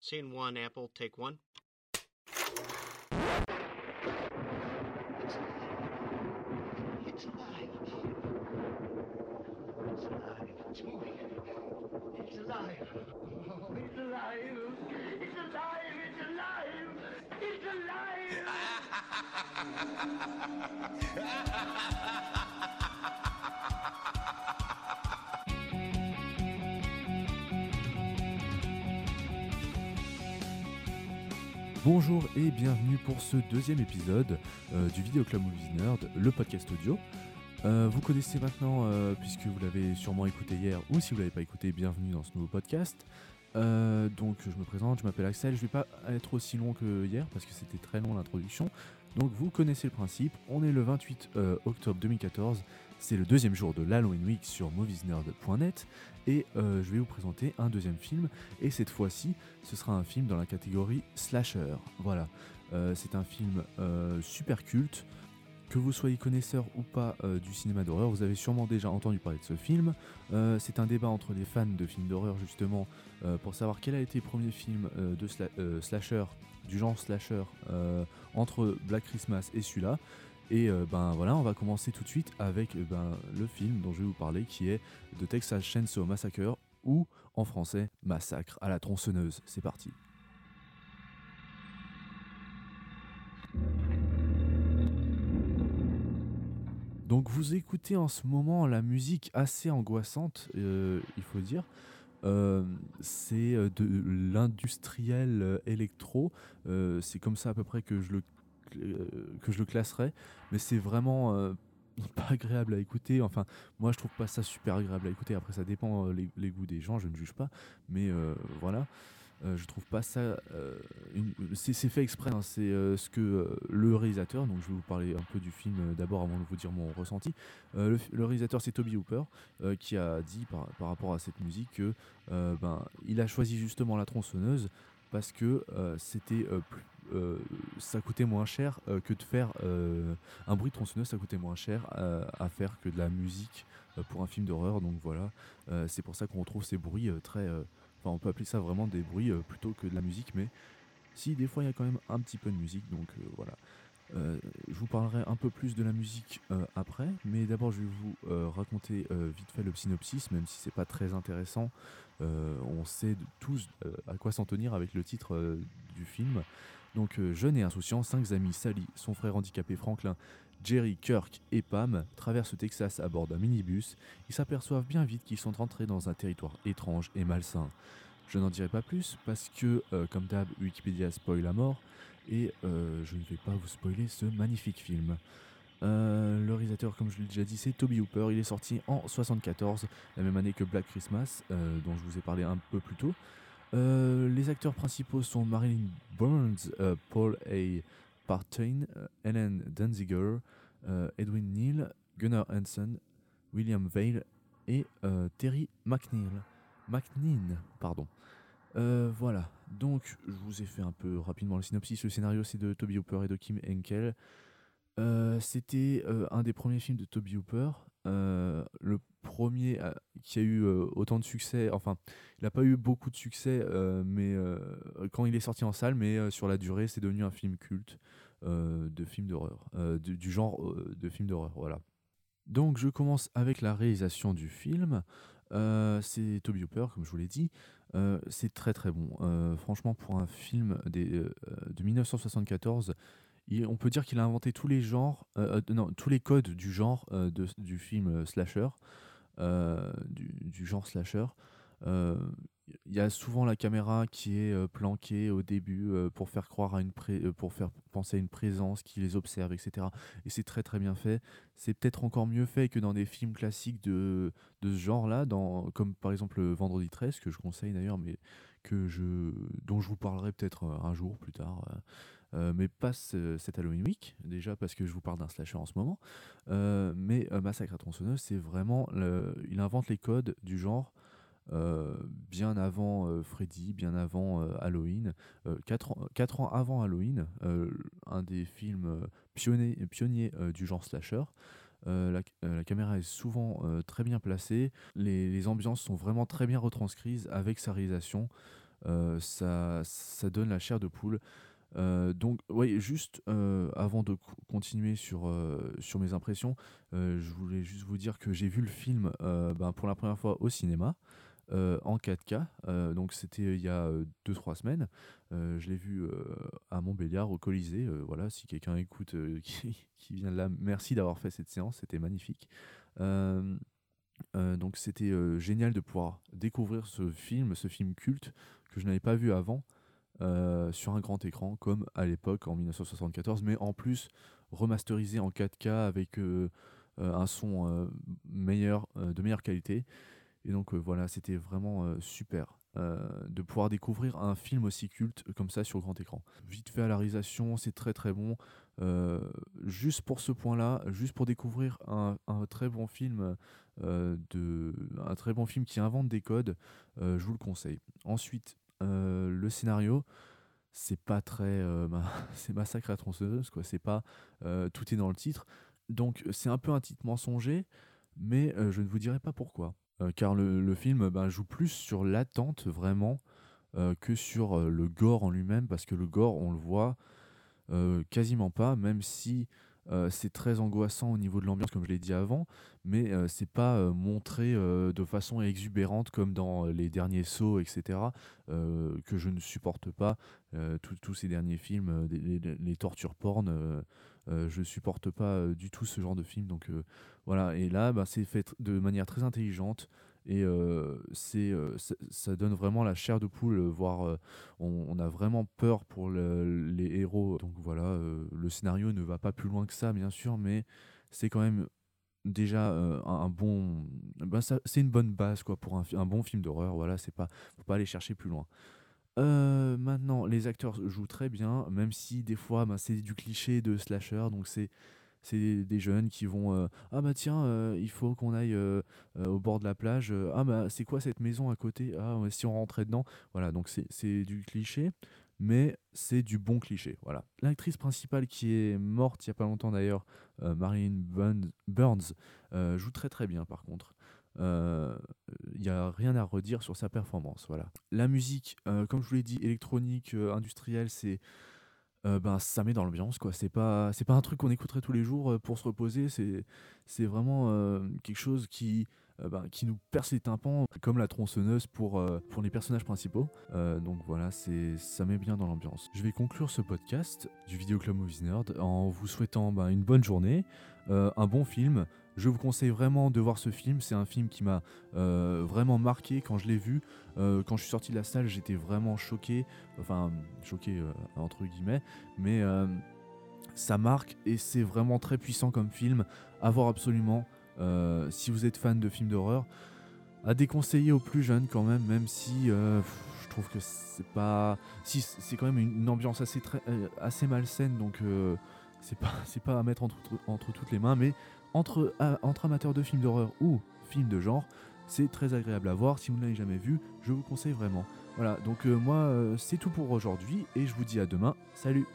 Scene one, Apple, take one. It's alive. It's alive. It's moving. It's alive. Oh, it's alive. It's alive. It's alive. It's alive. Bonjour et bienvenue pour ce deuxième épisode euh, du Vidéo Club Movies Nerd, le podcast audio. Euh, vous connaissez maintenant, euh, puisque vous l'avez sûrement écouté hier, ou si vous l'avez pas écouté, bienvenue dans ce nouveau podcast. Donc je me présente, je m'appelle Axel, je vais pas être aussi long que hier parce que c'était très long l'introduction. Donc vous connaissez le principe, on est le 28 euh, octobre 2014, c'est le deuxième jour de l'Halloween Week sur moviesnerd.net et euh, je vais vous présenter un deuxième film et cette fois-ci ce sera un film dans la catégorie slasher. Voilà, Euh, c'est un film euh, super culte. Que vous soyez connaisseur ou pas du cinéma d'horreur, vous avez sûrement déjà entendu parler de ce film. C'est un débat entre les fans de films d'horreur justement pour savoir quel a été le premier film de sla- slasher, du genre slasher, entre Black Christmas et celui-là. Et euh, ben voilà, on va commencer tout de suite avec euh, ben, le film dont je vais vous parler qui est The Texas Chainsaw Massacre ou en français Massacre à la tronçonneuse. C'est parti. Donc vous écoutez en ce moment la musique assez angoissante, euh, il faut dire. C'est de l'industriel électro. C'est comme ça à peu près que je le, que je le classerais. Mais c'est vraiment euh, pas agréable à écouter. Enfin, moi je trouve pas ça super agréable à écouter. Après, ça dépend euh, les, goûts des gens, je ne juge pas. Mais euh, voilà. Euh, je trouve pas ça. euh, c'est fait exprès. hein, c'est euh, ce que euh, le réalisateur. Donc je vais vous parler un peu du film euh, d'abord avant de vous dire mon ressenti. Euh, le, réalisateur c'est Toby Hooper euh, qui a dit par, par rapport à cette musique que euh, ben il a choisi justement la tronçonneuse parce que euh, c'était euh, plus- euh, ça coûtait moins cher que de faire un bruit de tronçonneuse. Ça coûtait moins cher à faire que de la musique pour un film d'horreur. Donc voilà, c'est pour ça qu'on retrouve ces bruits très Enfin, on peut appeler ça vraiment des bruits plutôt que de la musique, mais si des fois il y a quand même un petit peu de musique, donc voilà. Euh, je vous parlerai un peu plus de la musique euh, après, mais d'abord je vais vous euh, raconter vite fait le synopsis, même si c'est pas très intéressant. On sait tous à quoi s'en tenir avec le titre du film. Donc jeune et insouciant, cinq amis, Sally, son frère handicapé Franklin, Jerry, Kirk et Pam traversent le Texas à bord d'un minibus ils s'aperçoivent bien vite qu'ils sont rentrés dans un territoire étrange et malsain. Je n'en dirai pas plus parce que, comme d'hab, Wikipédia spoil à mort et euh, je ne vais pas vous spoiler ce magnifique film. Euh, le réalisateur, comme je l'ai déjà dit, c'est Toby Hooper. Il est sorti en 74, la même année que Black Christmas, euh, dont je vous ai parlé un peu plus tôt. Les acteurs principaux sont Marilyn Burns, Paul A. Partain, Helen Danziger, Edwin Neal, Gunnar Hansen, William Vale et Terry McNeil. McNean, pardon. Euh, voilà, donc je vous ai fait un peu rapidement le synopsis. Le scénario c'est de Toby Hooper et de Kim Henkel. Euh, C'était euh, un des premiers films de Toby Hooper. Le premier qui a eu autant de succès, enfin, il n'a pas eu beaucoup de succès, mais quand il est sorti en salle, mais sur la durée, c'est devenu un film culte de film d'horreur, du, genre de film d'horreur, voilà. Donc je commence avec la réalisation du film. C'est Toby Hooper, comme je vous l'ai dit. Euh, c'est très très bon. Euh, franchement, pour un film euh, de 1974, il- on peut dire qu'il a inventé tous les genres, tous les codes du genre de- du film slasher, du genre slasher. Il y a souvent la caméra qui est euh, planquée au début euh, pour faire croire à une pré- euh, pour faire penser à une présence qui les observe, etc. Et c'est très très bien fait. C'est peut-être encore mieux fait que dans des films classiques de, de ce genre-là, dans, comme par exemple Vendredi 13, que je conseille d'ailleurs, mais que je, dont je vous parlerai peut-être un jour plus tard. mais pas ce- cet Halloween Week, déjà parce que je vous parle d'un slasher en ce moment. Mais Massacre à tronçonneuse, c'est vraiment. le- il invente les codes du genre. Euh, bien avant euh, Freddy, bien avant euh, Halloween, 4 ans, quatre ans avant Halloween, un des films pionniers, euh, du genre slasher. La, caméra est souvent très bien placée, les, ambiances sont vraiment très bien retranscrites avec sa réalisation. ça, donne la chair de poule. Donc, oui, juste avant de co- continuer sur, mes impressions, je voulais juste vous dire que j'ai vu le film ben, pour la première fois au cinéma. Euh, en 4K, euh, donc c'était il y a 2-3 semaines. Euh, je l'ai vu euh, à Montbéliard au Colisée. euh, voilà, si quelqu'un écoute euh, qui, vient de là, merci d'avoir fait cette séance, c'était magnifique. Euh, euh, donc c'était euh, génial de pouvoir découvrir ce film, ce film culte que je n'avais pas vu avant euh, sur un grand écran comme à l'époque en 1974, mais en plus remasterisé en 4K avec euh, euh, un son euh, meilleur, euh, de meilleure qualité. Et donc euh, voilà, c'était vraiment euh, super euh, de pouvoir découvrir un film aussi culte comme ça sur grand écran. Vite fait à la réalisation, c'est très très bon. Juste pour ce point-là, juste pour découvrir un, très bon film, de, un très bon film qui invente des codes, je vous le conseille. Ensuite, le scénario, c'est pas très, c'est massacre à tronçonneuse quoi. C'est pas, tout est dans le titre, donc c'est un peu un titre mensonger, mais je ne vous dirai pas pourquoi. Euh, car le, film ben, joue plus sur l'attente vraiment euh, que sur euh, le gore en lui-même, parce que le gore, on le voit quasiment pas, même si euh, c'est très angoissant au niveau de l'ambiance, comme je l'ai dit avant, mais euh, c'est pas euh, montré euh, de façon exubérante comme dans les derniers sauts, etc., que je ne supporte pas. Tous- ces derniers films, les, tortures porn, euh, je supporte pas du tout ce genre de film. Donc voilà, et là, bah, c'est fait de manière très intelligente. Et c'est, ça, donne vraiment la chair de poule, voire on, a vraiment peur pour le- les héros. Donc voilà, le scénario ne va pas plus loin que ça, bien sûr, mais c'est quand même déjà un, bon. ben c'est une bonne base quoi pour un, bon film d'horreur. Voilà, c'est pas, faut pas aller chercher plus loin. Maintenant, les acteurs jouent très bien, même si des fois, ben, c'est du cliché de slasher, donc c'est c'est des jeunes qui vont euh, ah bah tiens euh, il faut qu'on aille euh, euh, au bord de la plage ah bah c'est quoi cette maison à côté? Ah si on rentrait dedans voilà donc c'est du cliché mais c'est du bon cliché voilà. L'actrice principale qui est morte il y a pas longtemps d'ailleurs Marilyn Burns, joue très très bien par contre. Il n'y a rien à redire sur sa performance voilà. La musique comme je vous l'ai dit électronique industrielle c'est euh, ben ça met dans l'ambiance quoi. C'est pas c'est pas un truc qu'on écouterait tous les jours euh, pour se reposer. C'est c'est vraiment euh, quelque chose qui ben, qui nous perce les tympans comme la tronçonneuse pour pour les personnages principaux. Donc voilà c'est ça met bien dans l'ambiance. Je vais conclure ce podcast du Vidéo Club Movies Nerd en vous souhaitant ben, une bonne journée un bon film je vous conseille vraiment de voir ce film. C'est un film qui m'a euh, vraiment marqué. Quand je l'ai vu Euh, quand je suis sorti de la salle j'étais vraiment choqué. Enfin choqué euh, entre guillemets. Mais ça marque et c'est vraiment très puissant comme film à voir absolument. Si vous êtes fan de films d'horreur à déconseiller aux plus jeunes quand même même si je trouve que c'est pas si c'est quand même une, ambiance assez très assez malsaine. Donc c'est pas pas à mettre entre, entre toutes les mains. Mais entre a- entre amateurs de films d'horreur ou films de genre c'est très agréable à voir. Si vous ne l'avez jamais vu je vous conseille vraiment. Voilà donc euh, moi euh, c'est tout pour aujourd'hui et je vous dis à demain. Salut